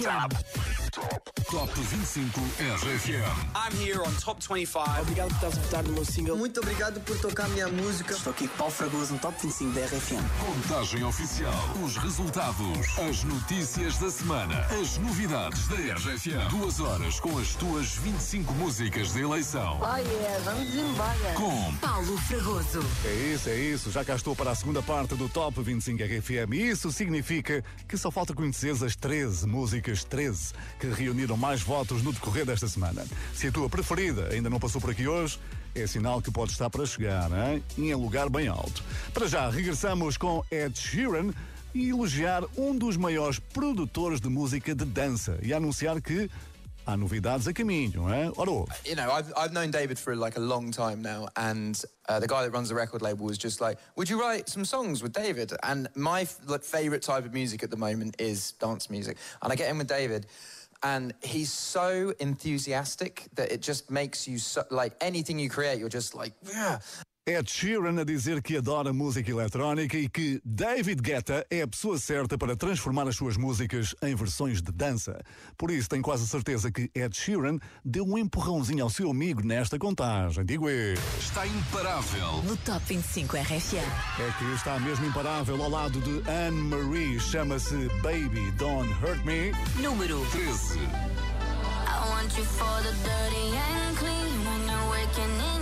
RFM. Top 25 RFM. I'm here on Top 25. Obrigado por estás a votar no meu single. Muito obrigado por tocar a minha música. Estou aqui com Paulo Fragoso no Top 25 da RFM. Contagem oficial. Os resultados. As notícias da semana. As novidades da RFM. Duas horas com as tuas 25 músicas de eleição. Oh yeah, vamos embora. Com Paulo Fragoso. É isso, é isso. Já cá estou para a segunda parte do Top 25 RFM. E isso significa que só falta conheceres as 13 músicas 13 que reuniram mais votos no decorrer desta semana. Se a tua preferida ainda não passou por aqui hoje, é sinal que pode estar para chegar, hein? em lugar bem alto. Para já, regressamos com Ed Sheeran e elogiar um dos maiores produtores de música de dança e anunciar que há novidades a caminho, hein? Ora, ouve. you know, I've, I've known David for like a long time now, and uh, the guy that runs the record label was just like, "Would you write some songs with David?" And my like, favorite type of music at the moment is dance music, and I get in with David, and he's so enthusiastic that it just makes you so, like anything you create, you're just like, yeah. Ed Sheeran a dizer que adora música eletrónica e que David Guetta é a pessoa certa para transformar as suas músicas em versões de dança. Por isso, tenho quase certeza que Ed Sheeran deu um empurrãozinho ao seu amigo nesta contagem. Digo eu. Está imparável. No Top 25 RFM. É que está mesmo imparável ao lado de Anne Marie. Chama-se Baby Don't Hurt Me. Número 13. I want you for the dirty and clean. When you're waking in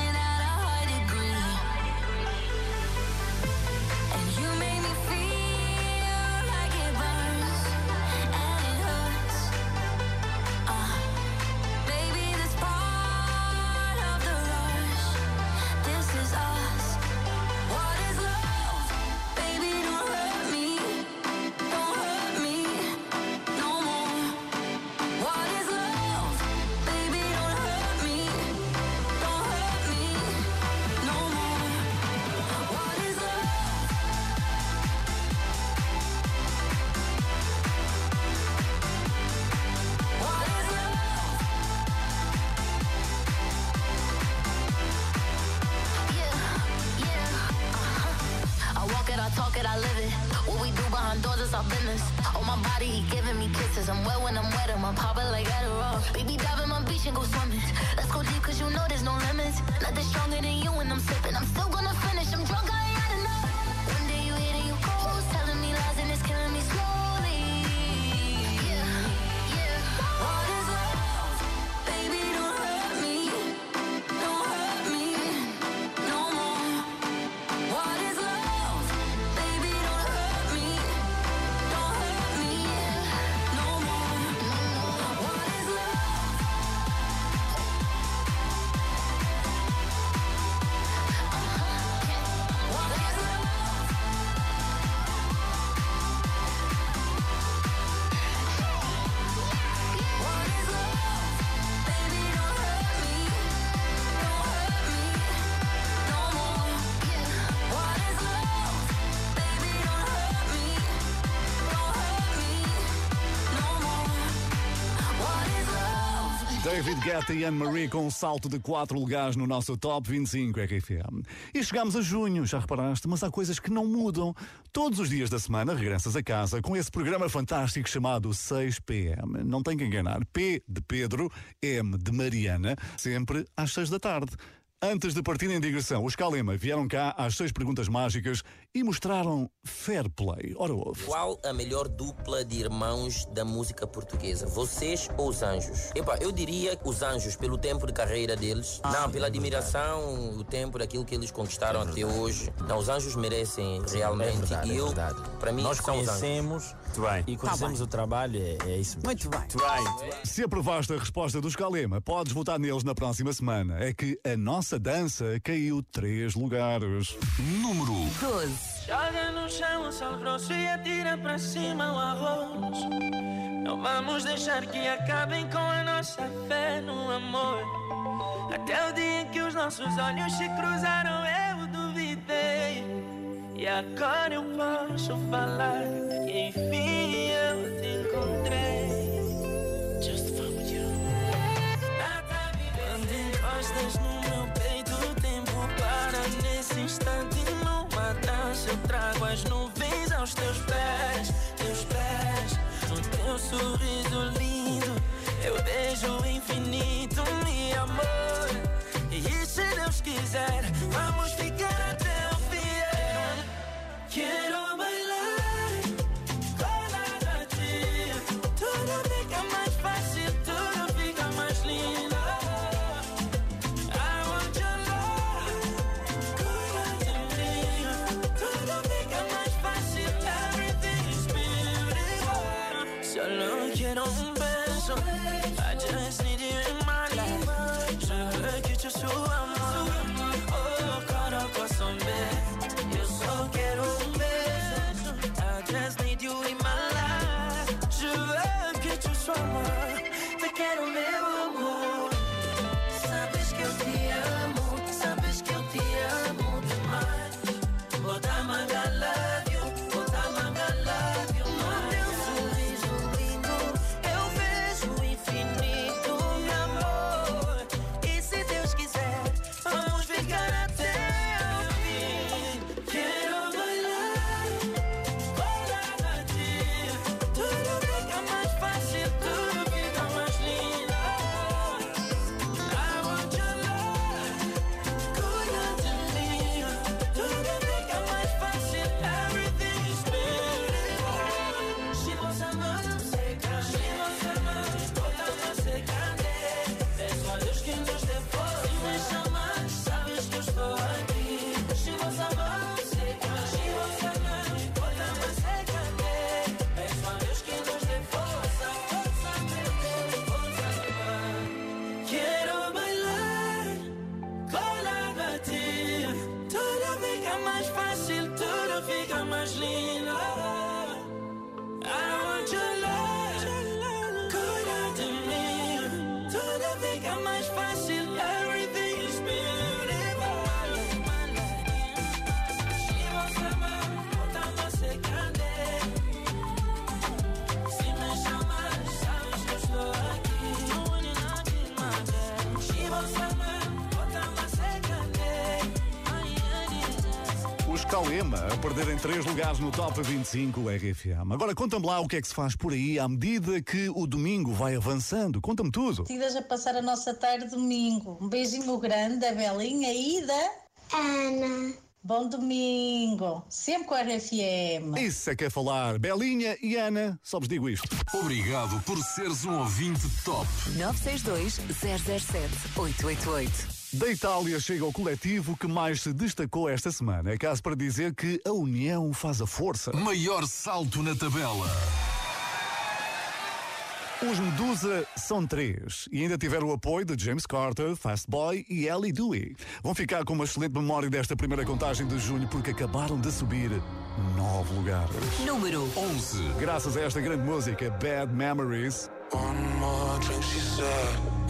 David Guetta e Anne Marie com um salto de 4 lugares no nosso Top 25 RFM. E chegamos a junho, já reparaste? Mas há coisas que não mudam. Todos os dias da semana regressas a casa com esse programa fantástico chamado 6PM. Não tem que enganar. P de Pedro, M de Mariana, sempre às 6 da tarde. Antes de partirem em digressão, os Calema vieram cá às seis perguntas mágicas e mostraram fair play. Ora, ouve. Qual a melhor dupla de irmãos da música portuguesa? Vocês ou os Anjos? Epa, eu diria os Anjos, pelo tempo de carreira deles. Não, pela admiração, o tempo daquilo que eles conquistaram até hoje. Não, os Anjos merecem realmente. verdade, e é eu, para mim, Nós conhecemos e conhecemos o trabalho, é, é isso mesmo. Muito bem. Muito bem. Se aprovaste a resposta dos Calema, podes votar neles na próxima semana. É que a nossa dança caiu três lugares. Número 12. Joga no chão o sal grosso e atira para cima o arroz. Não vamos deixar que acabem com a nossa fé no amor. Até o dia em que os nossos olhos se cruzaram, eu duvidei. E agora eu posso falar que enfim eu te encontrei. Just found you. Quando encostas no trago as nuvens aos teus pés, teus pés. No teu sorriso lindo, eu vejo o infinito, meu amor. E se Deus quiser, vamos ficar Os Calema a perderem três lugares no Top 25 RFM. Agora conta-me lá o que é que se faz por aí à medida que o domingo vai avançando. Conta-me tudo. Decidas a passar a nossa tarde domingo. Um beijinho grande da Belinha e da Ana. Bom domingo, sempre com a RFM. Isso é que é falar. Belinha e Ana, só vos digo isto. Obrigado por seres um ouvinte top. 962 007 888. Da Itália chega o coletivo que mais se destacou esta semana. É caso para dizer que a união faz a força. Maior salto na tabela. Os Medusa são três e ainda tiveram o apoio de James Carter, Fast Boy e Ellie Dewey. Vão ficar com uma excelente memória desta primeira contagem de junho porque acabaram de subir nove lugares. Número 11. Graças a esta grande música, Bad Memories, One more drink, she said.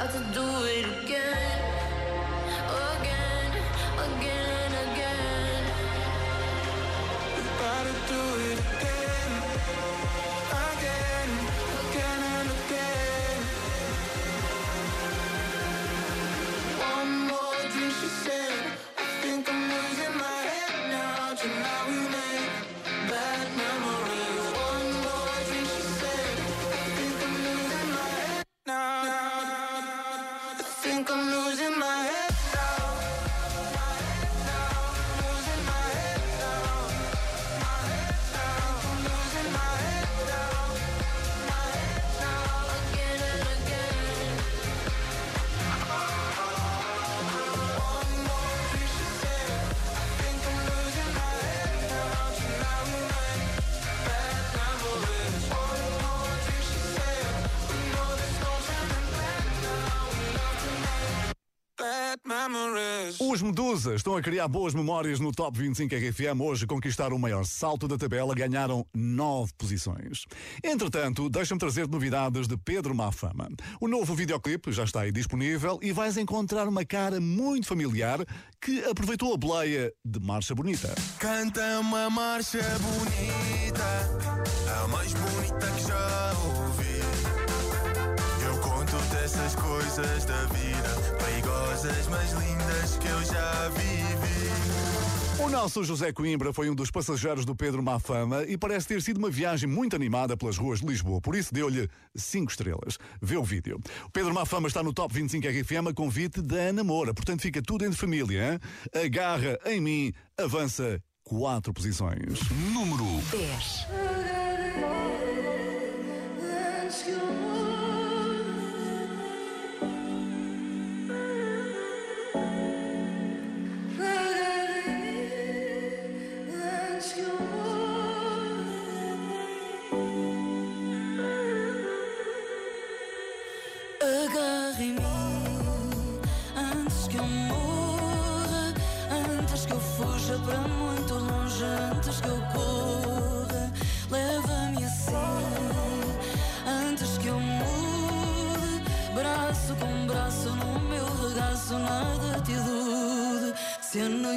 About to Os Medusas estão a criar boas memórias no Top 25 RFM. Hoje conquistaram o maior salto da tabela, ganharam nove posições. Entretanto, deixa-me trazer novidades de Pedro Mafama. O novo videoclipe já está aí disponível e vais encontrar uma cara muito familiar que aproveitou a boleia de Marcha Bonita. Canta uma marcha bonita, a mais bonita que já ouvi. Dessas coisas da vida, perigosas, mas lindas que eu já vivi. O nosso José Coimbra foi um dos passageiros do Pedro Mafama e parece ter sido uma viagem muito animada pelas ruas de Lisboa, por isso deu-lhe 5 estrelas. Vê o vídeo. O Pedro Mafama está no Top 25 RFM a convite da Ana Moura, portanto fica tudo entre família. Hein? Agarra em mim, avança quatro posições. Número 10.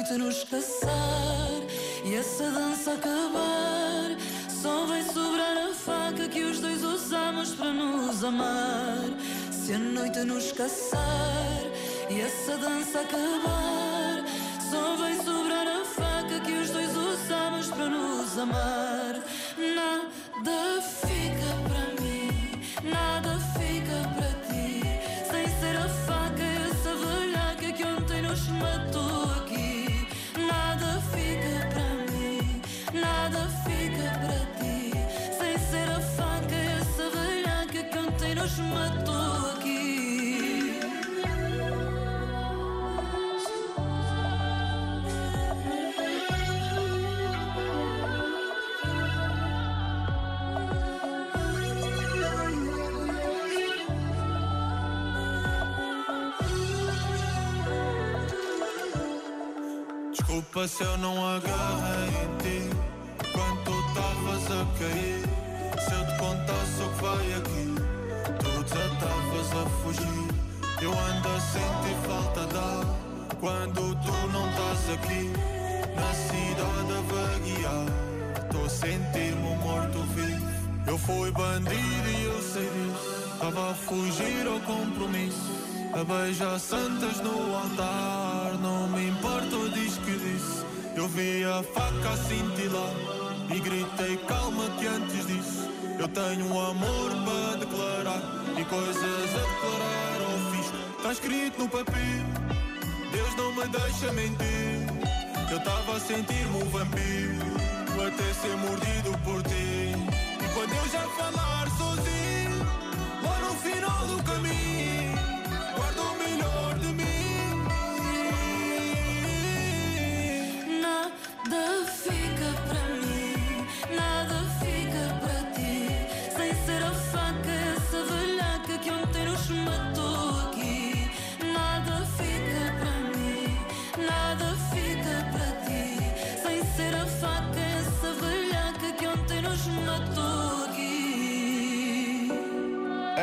Noite nos caçar e essa dança acabar, só vai sobrar a faca que os dois usamos para nos amar. Se a noite nos caçar e essa dança acabar, só vai sobrar a faca que os dois usamos para nos amar. Nada fica para mim, nada fica Desculpa se eu não agarrei em ti. Quando tu estavas a cair? Se eu te contasse o que vai aqui Tu desastavas a fugir. Eu ando a sentir falta de ar Quando tu não estás aqui. Na cidade a vaguear Estou a sentir-me um morto-vivo Eu fui bandido e eu sei disso. Estava a fugir ao compromisso. A beijar santas no altar Não me importa o diz que disse Eu vi a faca cintilar E gritei calma que antes disso. Eu tenho um amor para declarar E coisas a declarar ao fisco. Está escrito no papel Deus não me deixa mentir. Eu estava a sentir-me um vampiro Até ser mordido por ti. E quando eu já falar sozinho Lá no final do caminho Guarda o melhor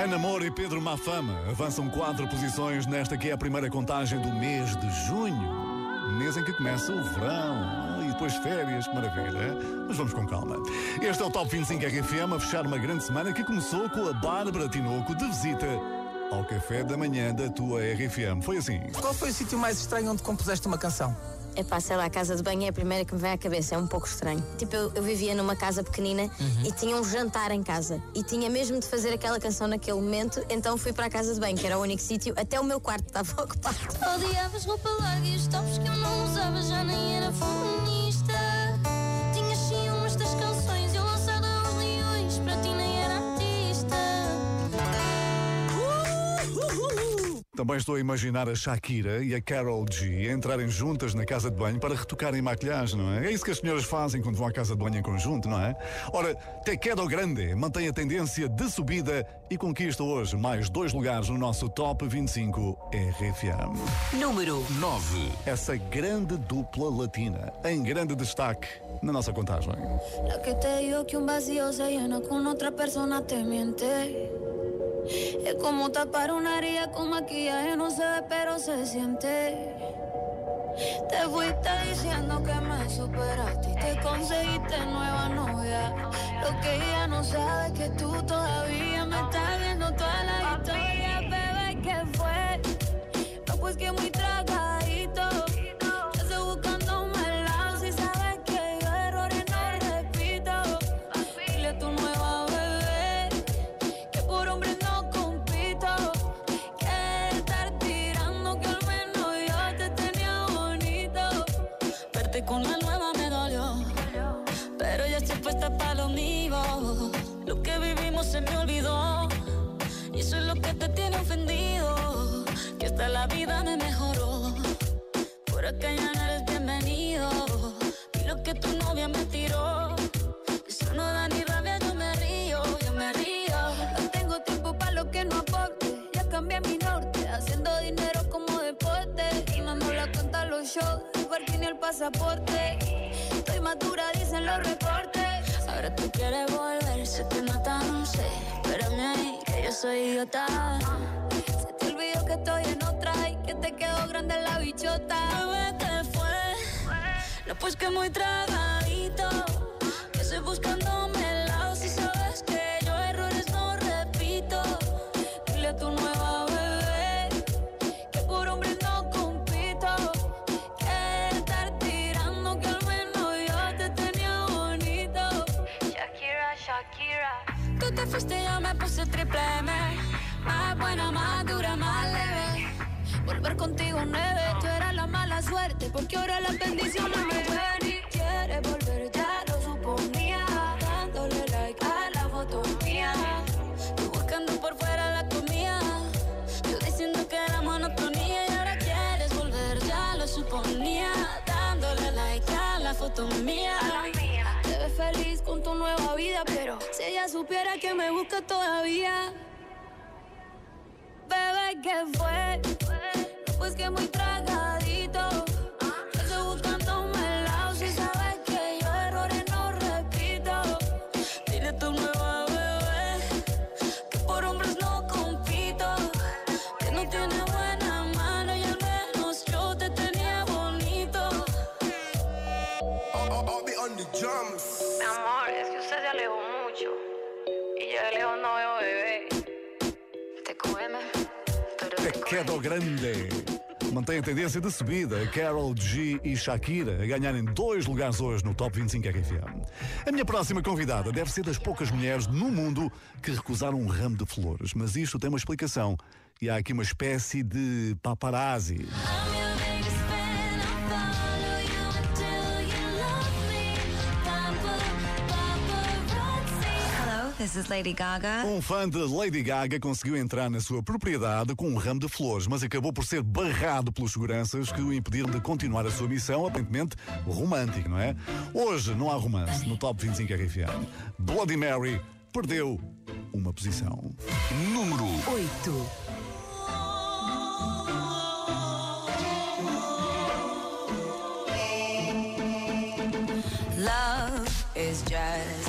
Ana Moura e Pedro Mafama avançam quatro posições nesta que é a primeira contagem do mês de junho. Mês em que começa o verão Ah, e depois férias, que maravilha. Mas vamos com calma. Este é o Top 25 RFM a fechar uma grande semana que começou com a Bárbara Tinoco de visita ao café da manhã da tua RFM. Foi assim. Qual foi o sítio mais estranho onde compuseste uma canção? É pá, sei lá, a casa de banho é a primeira que me vem à cabeça, é um pouco estranho. Tipo, eu, eu vivia numa casa pequenina e tinha um jantar em casa. E tinha mesmo de fazer aquela canção naquele momento, então fui para a casa de banho, que era o único sítio, até o meu quarto estava ocupado. Odiavas roupa larga e os tops que eu não usava já nem era feminista. Também estou a imaginar a Shakira e a Carol G entrarem juntas na casa de banho para retocarem maquilhagem, não é? É isso que as senhoras fazem quando vão à casa de banho em conjunto, não é? Ora, Te Quedo Grande mantém a tendência de subida e conquista hoje mais dois lugares no nosso Top 25 RFM. Número 9. Essa grande dupla latina, em grande destaque na nossa contagem. La que te digo que un vacío se llena con otra persona te miente. Es como tapar una herida con maquillaje, no se pero se siente. Te fuiste diciendo que me superaste y te conseguiste nueva novia. Lo que ella no sabe es que tú todavía me estás viendo toda la historia, Con la nueva me dolió, pero ya estoy puesta para lo mío. Lo que vivimos se me olvidó. Y eso es lo que te tiene ofendido. Que hasta la vida me mejoró. Por acá ya no eres bienvenido. Y lo que tu novia me tiró. Eso no da ni rabia, yo me río, yo me río. No tengo tiempo para lo que no aporte. Ya cambié mi norte, haciendo dinero como deporte. Y no me la cuenta los shows, parking y el pasaporte. Estoy madura, dicen los reportes. Ahora tú quieres volver, te nota, no sé. Espérame ahí, que yo soy idiota. Se te olvidó que estoy en otra y que te quedó grande la bichota. Bebé, ¿qué fue? No, pues que muy tragadito. Que estoy buscándome buena, más más leve. Volver contigo nueve, tú eras la mala suerte, porque ahora las bendiciones me ven y quieres volver, ya lo suponía, dándole like a la foto mía. Tú buscando por fuera la comida, yo diciendo que era monotonía y ahora quieres volver, ya lo suponía, dándole like a la foto mía. Te ves feliz con tu nueva vida, pero si ella supiera que me busca todavía. ¿Qué fue? Pues que muy. Quedo Grande. Mantém a tendência de subida. Carol G e Shakira a ganharem dois lugares hoje no Top 25 RFM. A minha próxima convidada deve ser das poucas mulheres no mundo que recusaram um ramo de flores. Mas isto tem uma explicação. E há aqui uma espécie de paparazzi. This is Lady Gaga. Um fã de Lady Gaga conseguiu entrar na sua propriedade com um ramo de flores, mas acabou por ser barrado pelos seguranças que o impediram de continuar a sua missão, aparentemente romântica, não é? Hoje não há romance no Top 25 RFM. Bloody Mary perdeu uma posição. Número 8. Love is just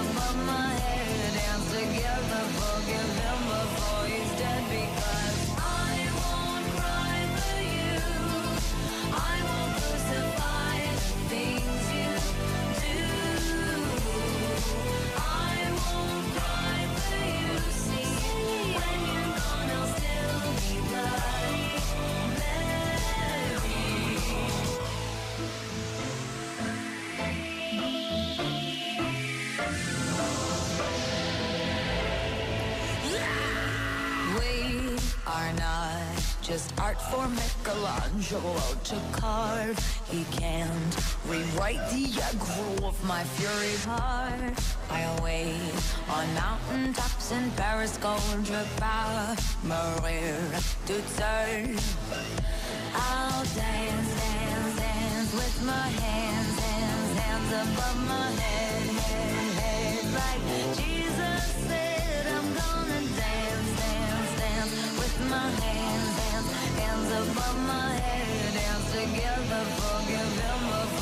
above my head. Together, forgive him before he's dead because I won't cry for you. I won't crucify things you do. I won't cry for you. See, when you're gone, I'll still be just art for Michelangelo to carve. He can't rewrite the aggro of my fury heart. I await on mountain tops in Paris, Gondra, Maria, to turn. I'll dance, dance, dance with my hands, hands, hands above my head, head, head. Like Jesus my hands, hands, hands above my head. Dance together, forgive him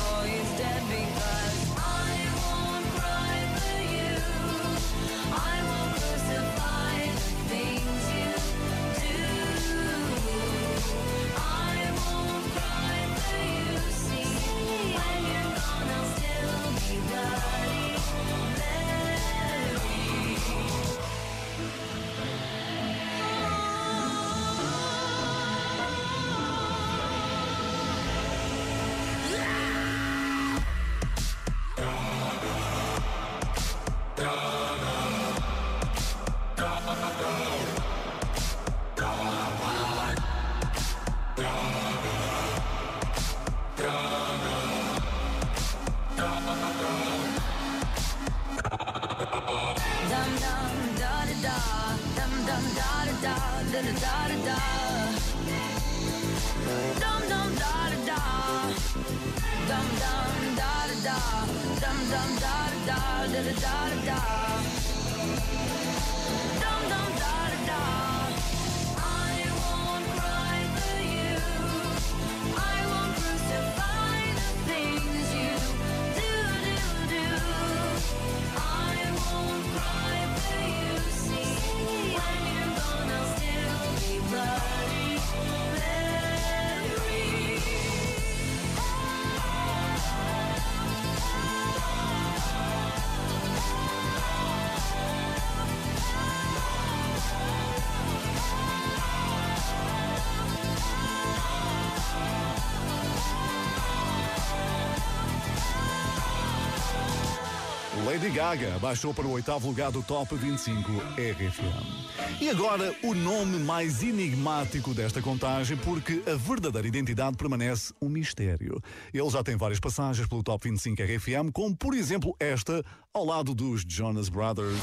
Lady Gaga baixou para o oitavo lugar do Top 25 RFM. E agora, o nome mais enigmático desta contagem, porque a verdadeira identidade permanece um mistério. Ele já tem várias passagens pelo Top 25 RFM, como por exemplo esta, ao lado dos Jonas Brothers.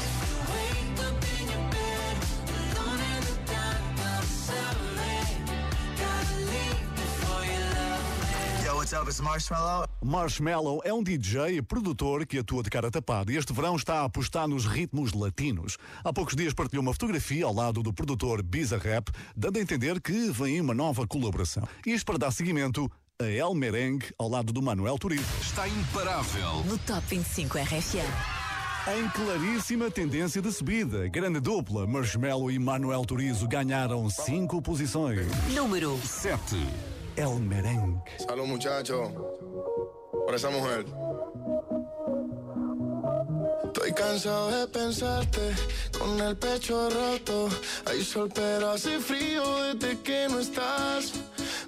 Marshmallow. Marshmallow é um DJ e produtor que atua de cara tapada e este verão está a apostar nos ritmos latinos. Há poucos dias partilhou uma fotografia ao lado do produtor Biza Rap, dando a entender que vem uma nova colaboração. Isto para dar seguimento a El Merengue ao lado do Manuel Turizo. Está imparável. No Top 25 RFM. Em claríssima tendência de subida, grande dupla, Marshmallow e Manuel Turizo ganharam cinco posições. Número 7. El Merengue. Salud, muchacho. Por esa mujer. Estoy cansado de pensarte con el pecho roto. Hay sol, pero hace frío desde que no estás.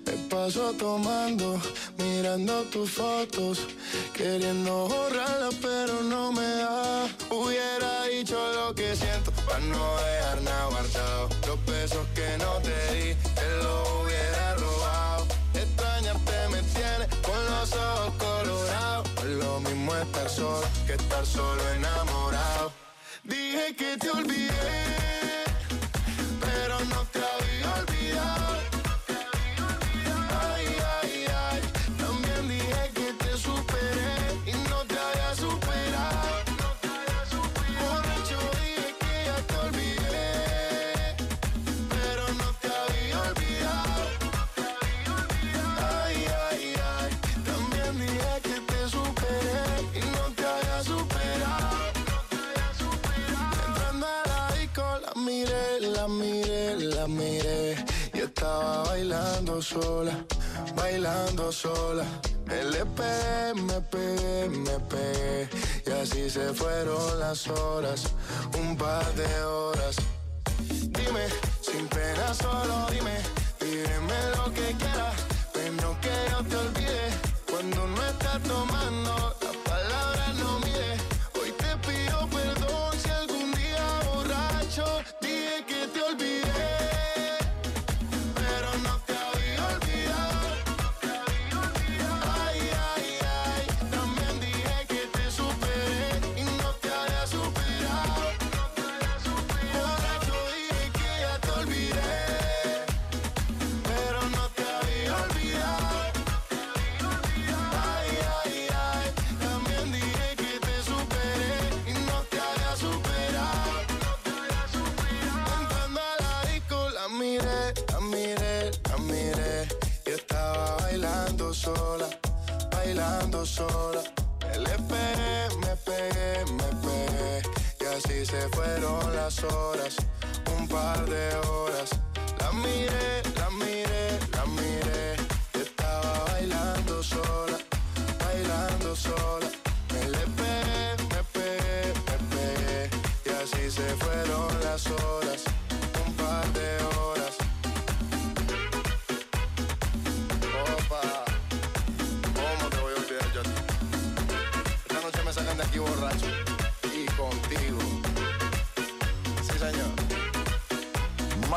Me paso tomando, mirando tus fotos, queriendo borrarlas, pero no me da. Hubiera dicho lo que siento para no dejar nada guardado. Los besos que no te di, te los hubiera robado. Los ojos colorados. Lo mismo estar solo que estar solo enamorado. Dije que te olvidé, pero no te sola, bailando sola. Me le pegué, me pegué, me pegué y así se fueron las horas, un par de horas. Dime, sin pena solo dime, dime así se fueron las horas, un par de horas. La miré, la miré, la miré. Estaba bailando sola, bailando sola. Me le pegué, me pegué, me pegué. Y así se fueron las horas,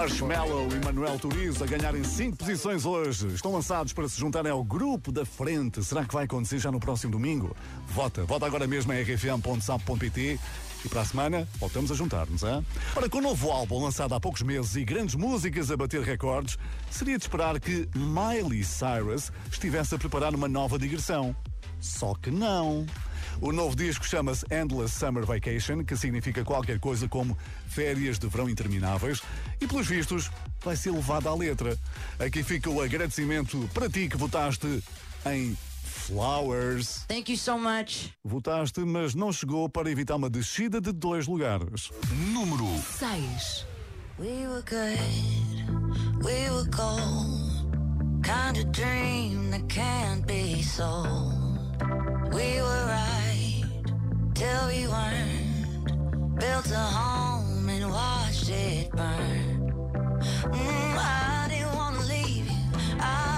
Marshmallow e Manuel Turizo a ganharem 5 posições hoje. Estão lançados para se juntarem ao grupo da frente. Será que vai acontecer já no próximo domingo? Vota, vota agora mesmo em rfm.sap.pt e para a semana voltamos a juntar-nos, hein? Ora, com o novo álbum lançado há poucos meses e grandes músicas a bater recordes, seria de esperar que Miley Cyrus estivesse a preparar uma nova digressão. Só que não. O novo disco chama-se Endless Summer Vacation, que significa qualquer coisa como férias de verão intermináveis, e pelos vistos vai ser levado à letra. Aqui fica o agradecimento para ti que votaste em Flowers. Thank you so much. Votaste, mas não chegou para evitar uma descida de dois lugares. Número 6. We were good, we were gold. Kind of dream that can't be sold. We were right till we weren't. Built a home and watched it burn. Mm, I didn't wanna leave you, I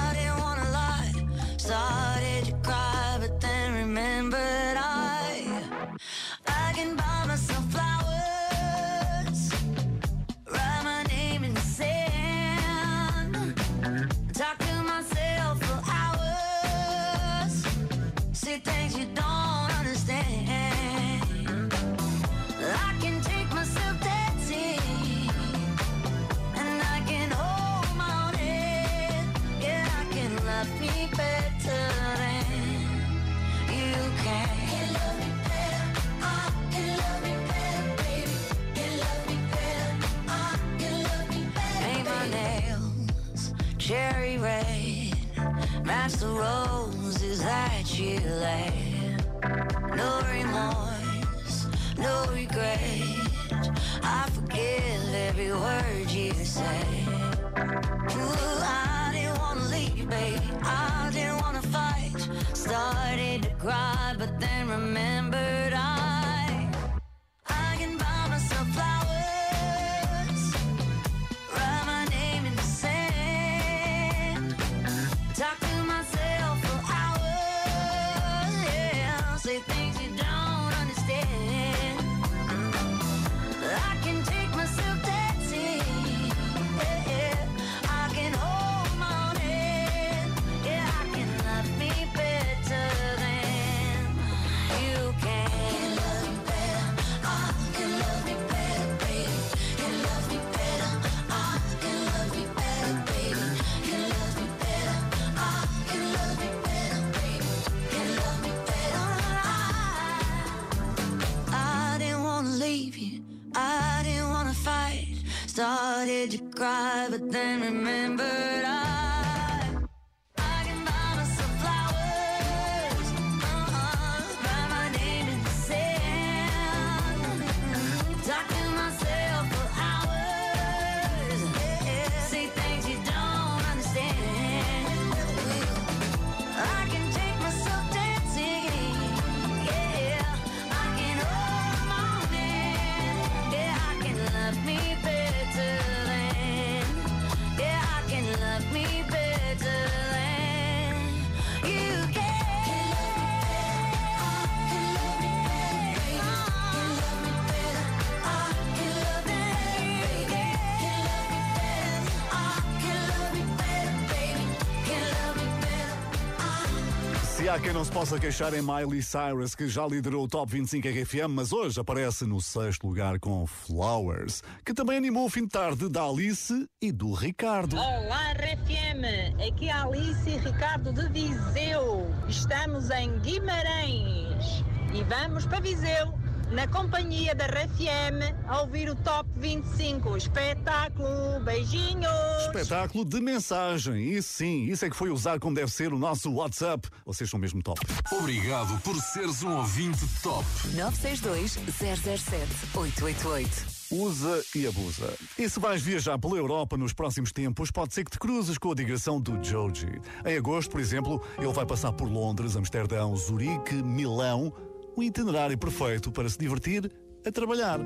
há quem não se possa queixar em Miley Cyrus, que já liderou o Top 25 RFM, mas hoje aparece no sexto lugar com Flowers, que também animou o fim de tarde da Alice e do Ricardo. Olá RFM, aqui é a Alice e Ricardo de Viseu. Estamos em Guimarães e vamos para Viseu na companhia da RFM, a ouvir o Top 25. Espetáculo, beijinhos! Espetáculo de mensagem. Isso sim, isso é que foi usar como deve ser o nosso WhatsApp. Vocês são mesmo top. Obrigado por seres um ouvinte top. 962 007 888. Usa e abusa. E se vais viajar pela Europa nos próximos tempos, pode ser que te cruzes com a digressão do Joji. Em agosto, por exemplo, ele vai passar por Londres, Amsterdão, Zurique, Milão. Um itinerário perfeito para se divertir a trabalhar.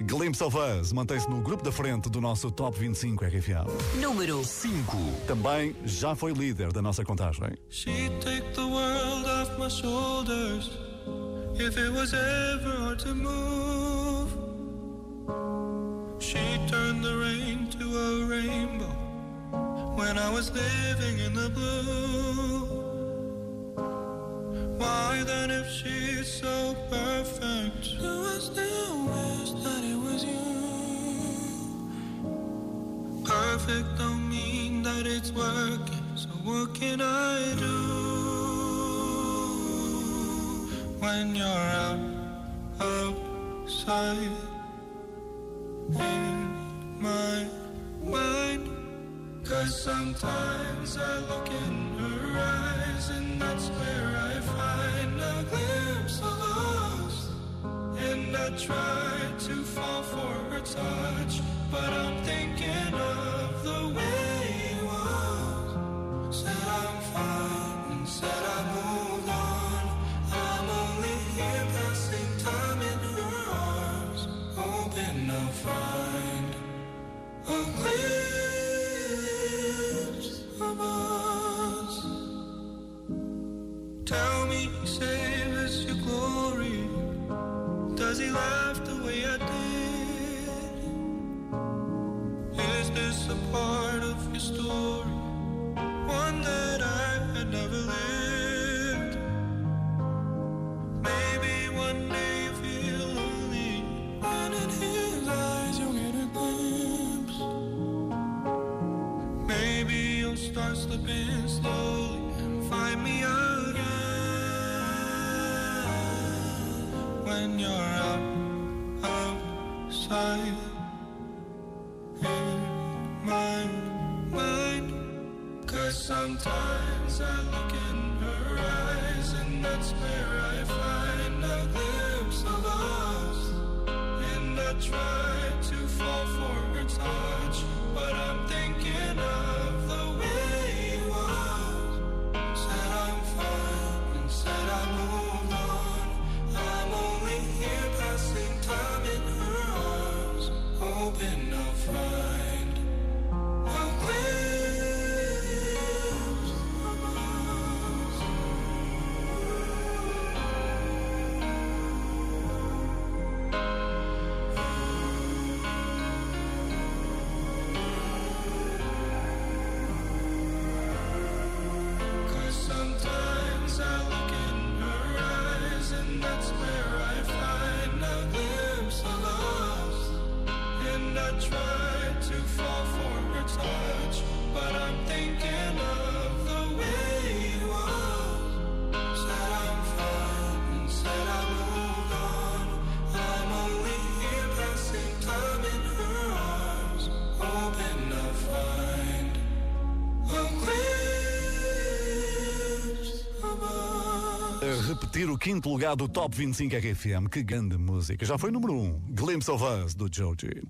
Glimpse of Us mantém-se no grupo da frente do nosso Top 25 RFA. Número 5. Também já foi líder da nossa contagem. She'd take the world off my shoulders if it was ever hard to move. She turned the rain to a rainbow when I was living in the blue. Why then, if she's so perfect, do I still wish that it was you? Perfect don't mean that it's working, so what can I do when you're out outside? in my mind. Cause sometimes I look in her eyes, and that's where I I try to fall for her touch, but I'm thinking of the way it was. Said I'm fine, and said I moved on. I'm only here passing time in her arms, hoping I'll find a glimpse of us. Tell me, save he laugh the way I did? Is this a part of your story? One that I had never lived. Maybe one day you feel lonely, and in his eyes you'll get a glimpse. Maybe you'll start slipping slowly and find me again when you're out sometimes I look in her eyes, and that's where I find a glimpse of us. And I try repetir o quinto lugar do Top 25 RFM. Que grande música. Já foi número 1, um, Glimpse of Us, do Joji.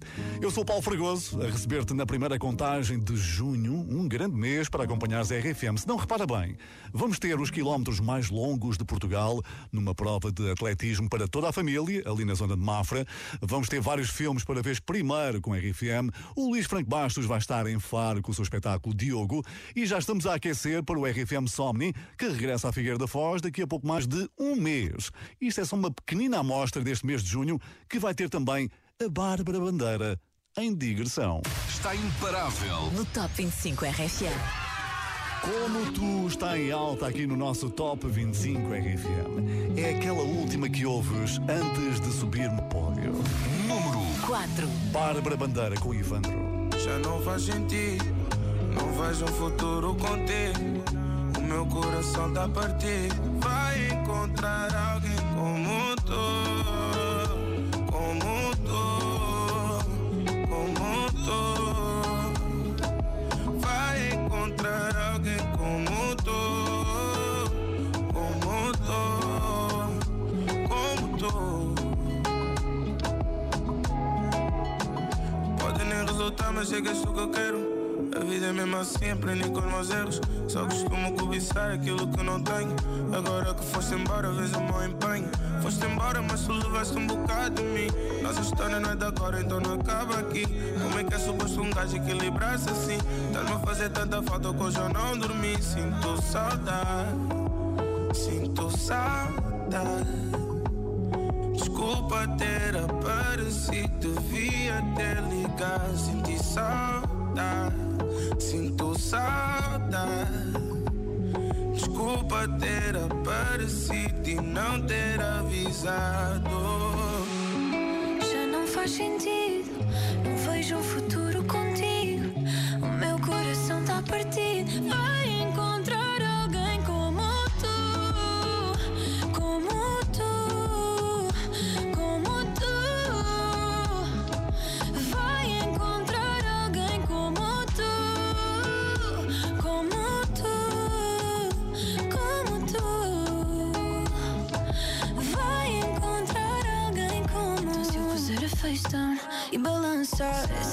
Eu sou o Paulo Fregoso, a receber-te na primeira contagem de junho, um grande mês para acompanhares a RFM. Se não repara bem, vamos ter os quilómetros mais longos de Portugal, numa prova de atletismo para toda a família, ali na zona de Mafra. Vamos ter vários filmes para ver primeiro com a RFM. O Luís Franco Bastos vai estar em Faro com o seu espetáculo Diogo. E já estamos a aquecer para o RFM Somni, que regressa à Figueira da Foz daqui a pouco mais de um mês. Isto é só uma pequenina amostra deste mês de junho, que vai ter também a Bárbara Bandeira em digressão. Está imparável. No Top 25 RFM. Como tu está em alta aqui no nosso Top 25 RFM. É aquela última que ouves antes de subir no pódio. Número 4. Bárbara Bandeira com Ivandro. Já não faz sentido, não vejo um futuro contigo. O meu coração tá partido. Vai encontrar alguém como tu como tu vai encontrar alguém como tu, como tu, como tu. Pode nem resultar, mas chega é isso que eu quero. A vida é mesmo assim, aprendi com os meus erros. Só costumo cobiçar aquilo que não tenho. Agora que foste embora, vejo o meu empenho. Foste embora, mas tu levaste um bocado de mim. Nossa história não é de agora, então não acaba aqui. Como é que é suposto um gajo equilibrar-se assim? Estás-me a fazer tanta falta que hoje eu não dormi. Sinto saudade, sinto saudade. Desculpa ter aparecido, devia ter ligado. Senti saudade, sinto saudade. Desculpa ter aparecido e não ter avisado. Já não faz sentido,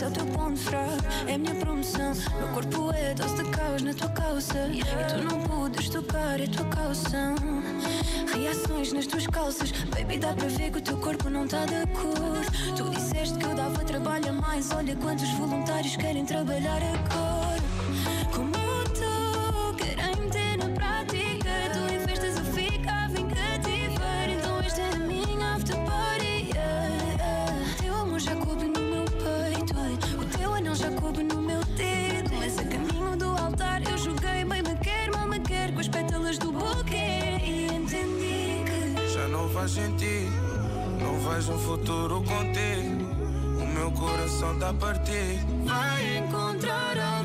o teu ponto fraco, é a minha promoção. Meu corpo é dose de caos na tua calça. E tu não podes tocar, é tua calção. Reações nas tuas calças. Baby, dá para ver que o teu corpo não tá de acordo. Tu disseste que eu dava trabalho a mais. Olha quantos voluntários querem trabalhar agora vejo um futuro contigo. O meu coração tá partido. Vai encontrar alguém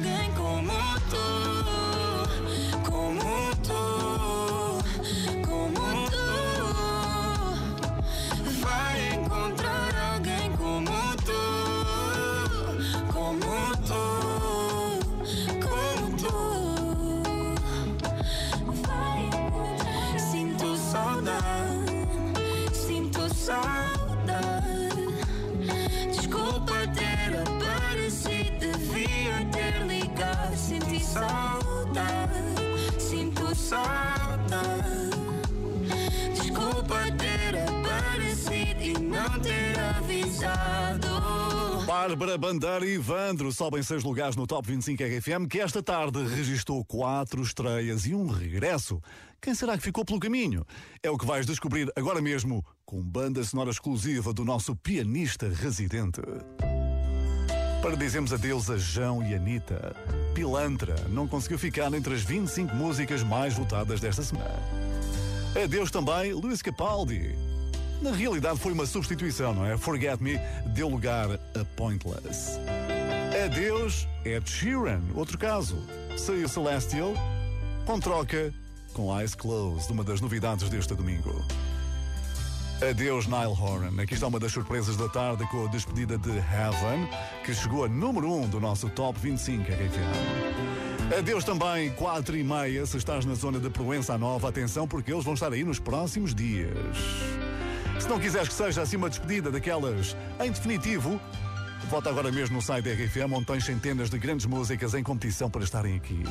Bárbara Bandeira e Ivandro sobem seis lugares no Top 25 RFM, que esta tarde registrou quatro estreias e um regresso. Quem será que ficou pelo caminho? É o que vais descobrir agora mesmo com banda sonora exclusiva do nosso pianista residente. Para dizermos adeus a João e Anitta, Pilantra não conseguiu ficar entre as 25 músicas mais votadas desta semana. Adeus também Luís Capaldi. Na realidade foi uma substituição, não é? Forget Me deu lugar a Pointless. Adeus Ed Sheeran, outro caso. Saiu Celestial, com troca com Eyes Closed, uma das novidades deste domingo. Adeus Nile Horan. Aqui está uma das surpresas da tarde com a despedida de Heaven, que chegou a número 1 um do nosso Top 25 RFM. Adeus também 4 e meia, se estás na zona de Proença Nova, atenção porque eles vão estar aí nos próximos dias. Se não quiseres que seja assim uma despedida daquelas em definitivo, Vota agora mesmo no site da RFM, onde tens centenas de grandes músicas em competição para estarem aqui.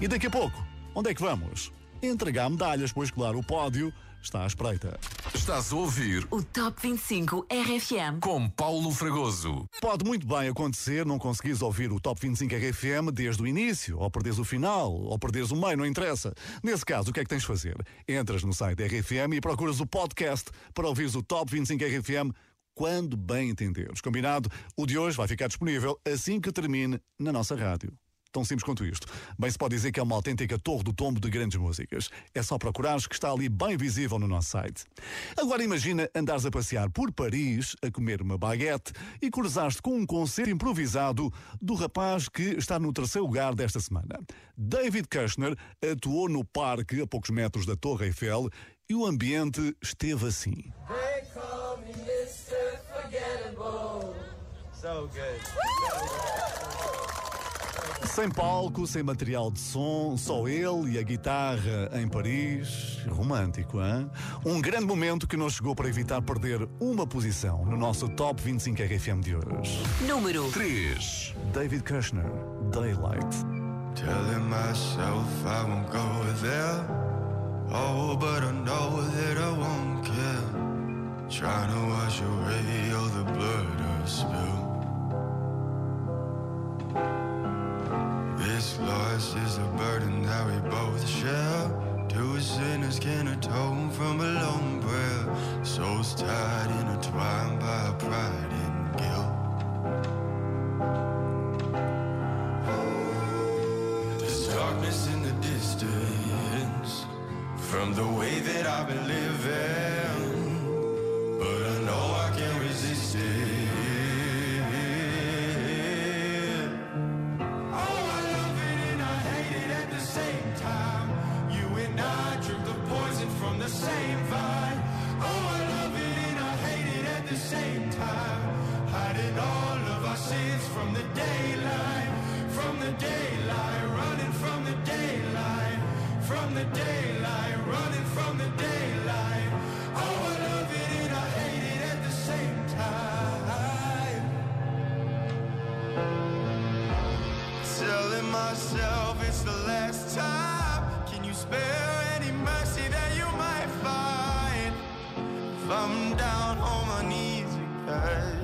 E daqui a pouco, onde é que vamos? Entregar medalhas, pois claro, o pódio está à espreita. Estás a ouvir O Top 25 RFM. com Paulo Fragoso. Pode muito bem acontecer não conseguires ouvir o Top 25 RFM desde o início, ou perderes o final, ou perderes o meio, não interessa. Nesse caso, o que é que tens de fazer? Entras no site RFM e procuras o podcast para ouvires o Top 25 RFM quando bem entenderes. Combinado? O de hoje vai ficar disponível assim que termine na nossa rádio. Tão simples quanto isto. Bem, se pode dizer que é uma autêntica torre do tombo de grandes músicas. É só procurares que está ali bem visível no nosso site. Agora imagina andares a passear por Paris, a comer uma baguete e cruzaste com um concerto improvisado do rapaz que está no terceiro lugar desta semana. David Kushner atuou no parque a poucos metros da Torre Eiffel e o ambiente esteve assim. They call me Mr. Forgettable. So good. Sem palco, sem material de som, só ele e a guitarra em Paris. Romântico, hein? Um grande momento que nos chegou para evitar perder uma posição no nosso Top 25 RFM de hoje. Número 3. David Kushner, Daylight. Telling myself I won't go there. Oh, but I know that I won't care. Trying to wash away all the blood I've spilled. Is a burden that we both share. Two sinners can atone from a lone prayer. Souls tied, intertwined by pride and guilt. There's darkness in the distance from the way that I've been living, I'm down on my knees again.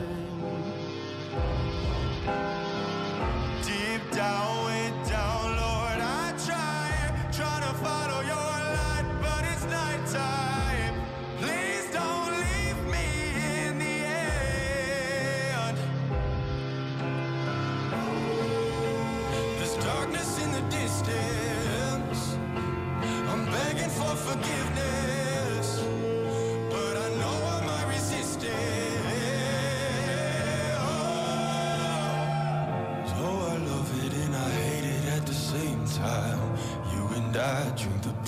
Deep down, way down, Lord, I try, try to follow your light, but it's nighttime. Please don't leave me in the end. There's darkness in the distance. I'm begging for forgiveness,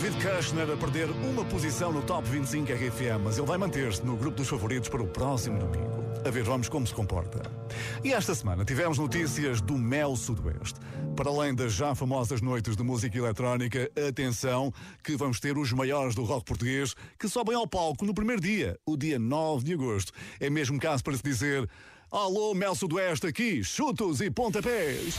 David Kushner a perder uma posição no Top 25 RFM, mas ele vai manter-se no grupo dos favoritos para o próximo domingo. A ver, vamos como se comporta. E esta semana tivemos notícias do Mel Sudoeste. Para além das já famosas noites de música eletrónica, atenção que vamos ter os maiores do rock português que sobem ao palco no primeiro dia, o dia 9 de agosto. É mesmo caso para se dizer: Alô, Mel Sudoeste aqui, chutos e pontapés.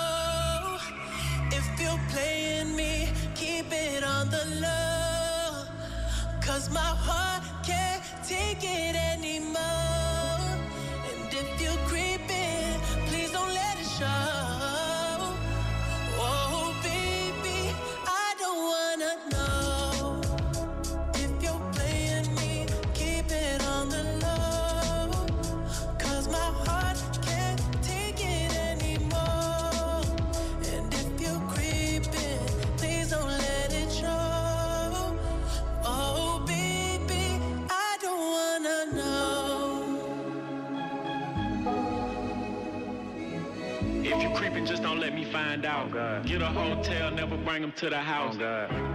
Cause my heart can't take it anymore. Out. Get a hotel, never bring them to the house. Oh,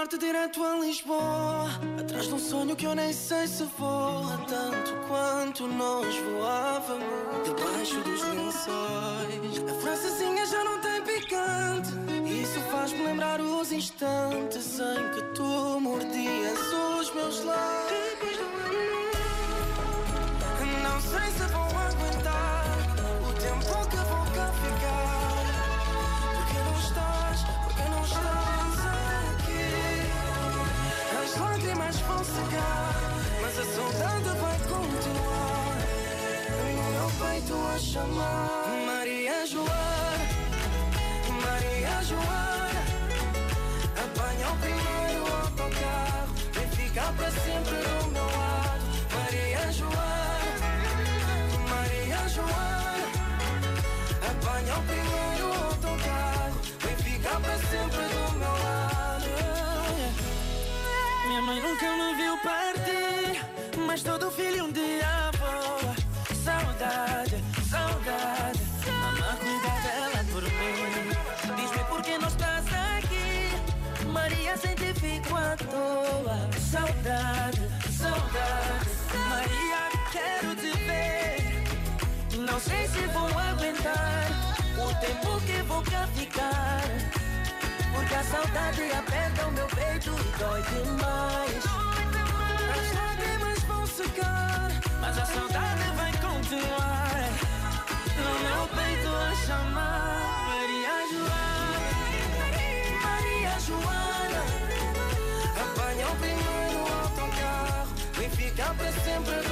norte direto a Lisboa Atrás de um sonho que eu nem sei se voa Tanto quanto nós voávamos Debaixo dos lençóis. A francesinha já não tem picante Isso faz-me lembrar os instantes Em que tu Mas a saudade vai continuar. No meu peito a chamar. Maria Joana Maria Joana Apanha o primeiro autocarro Vem ficar para sempre do meu lado. Maria Joana Maria Joana Apanha o primeiro autocarro Vem ficar para sempre do meu lado. Minha mãe nunca me viu todo filho um dia voa. Saudade, saudade, mamãe cuida dela por mim. Diz-me por que não estás aqui, Maria sem ti fico à toa. Saudade, saudade, Maria quero te ver. Não sei se vou aguentar o tempo que vou cá ficar. Porque a saudade aperta o meu peito e dói demais. Mas a saudade vai continuar. No meu peito a chamar. Maria Joana, Maria Joana Apanha o primeiro autocarro Vem ficar para sempre